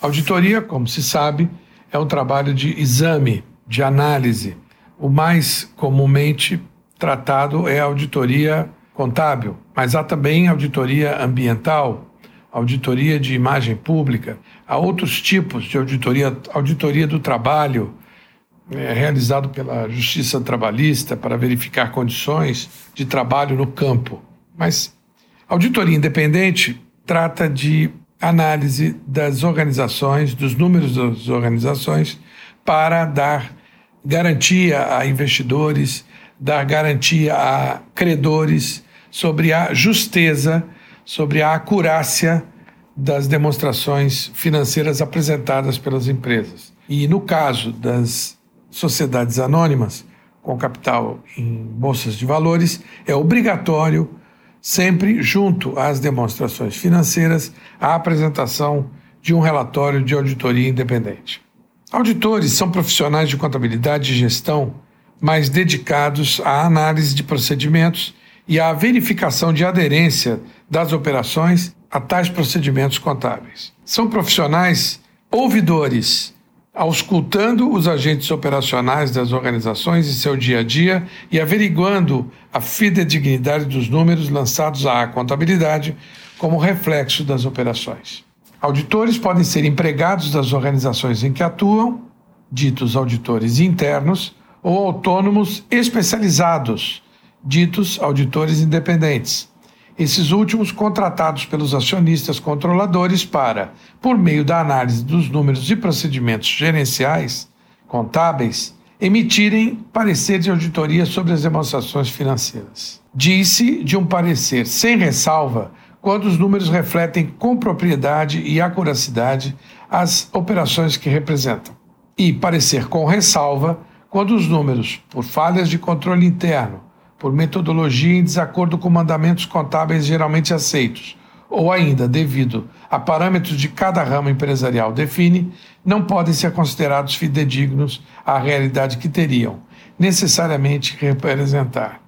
Auditoria, como se sabe, é um trabalho de exame, de análise. O mais comumente tratado é a auditoria contábil, mas há também auditoria ambiental, auditoria de imagem pública, há outros tipos de auditoria, auditoria do trabalho, é, realizado pela Justiça Trabalhista para verificar condições de trabalho no campo. Mas auditoria independente trata de análise das organizações, dos números das organizações, para dar garantia a investidores, dar garantia a credores sobre a justeza, sobre a acurácia das demonstrações financeiras apresentadas pelas empresas. E no caso das sociedades anônimas, com capital em bolsas de valores, é obrigatório sempre junto às demonstrações financeiras, a apresentação de um relatório de auditoria independente. Auditores são profissionais de contabilidade e gestão mais dedicados à análise de procedimentos e à verificação de aderência das operações a tais procedimentos contábeis. São profissionais ouvidores auscultando os agentes operacionais das organizações em seu dia a dia e averiguando a fidedignidade dos números lançados à contabilidade como reflexo das operações. Auditores podem ser empregados das organizações em que atuam, ditos auditores internos, ou autônomos especializados, ditos auditores independentes esses últimos contratados pelos acionistas controladores para, por meio da análise dos números e procedimentos gerenciais, contábeis, emitirem parecer de auditoria sobre as demonstrações financeiras. Disse de um parecer sem ressalva quando os números refletem com propriedade e acuracidade as operações que representam. E parecer com ressalva quando os números, por falhas de controle interno, por metodologia em desacordo com mandamentos contábeis geralmente aceitos, ou ainda devido a parâmetros de cada ramo empresarial define, não podem ser considerados fidedignos à realidade que teriam necessariamente representar.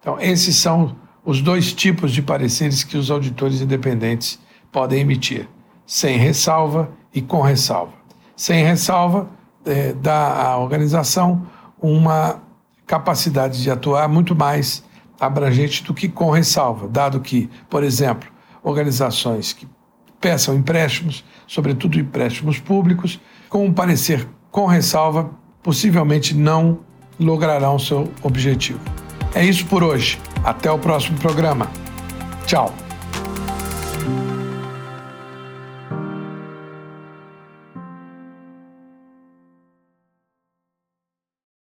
Então, esses são os dois tipos de pareceres que os auditores independentes podem emitir: sem ressalva e com ressalva. Sem ressalva, é, dá à organização uma capacidade de atuar muito mais abrangente do que com ressalva, dado que, por exemplo, organizações que peçam empréstimos, sobretudo empréstimos públicos, com um parecer com ressalva, possivelmente não lograrão seu objetivo. É isso por hoje. Até o próximo programa. Tchau.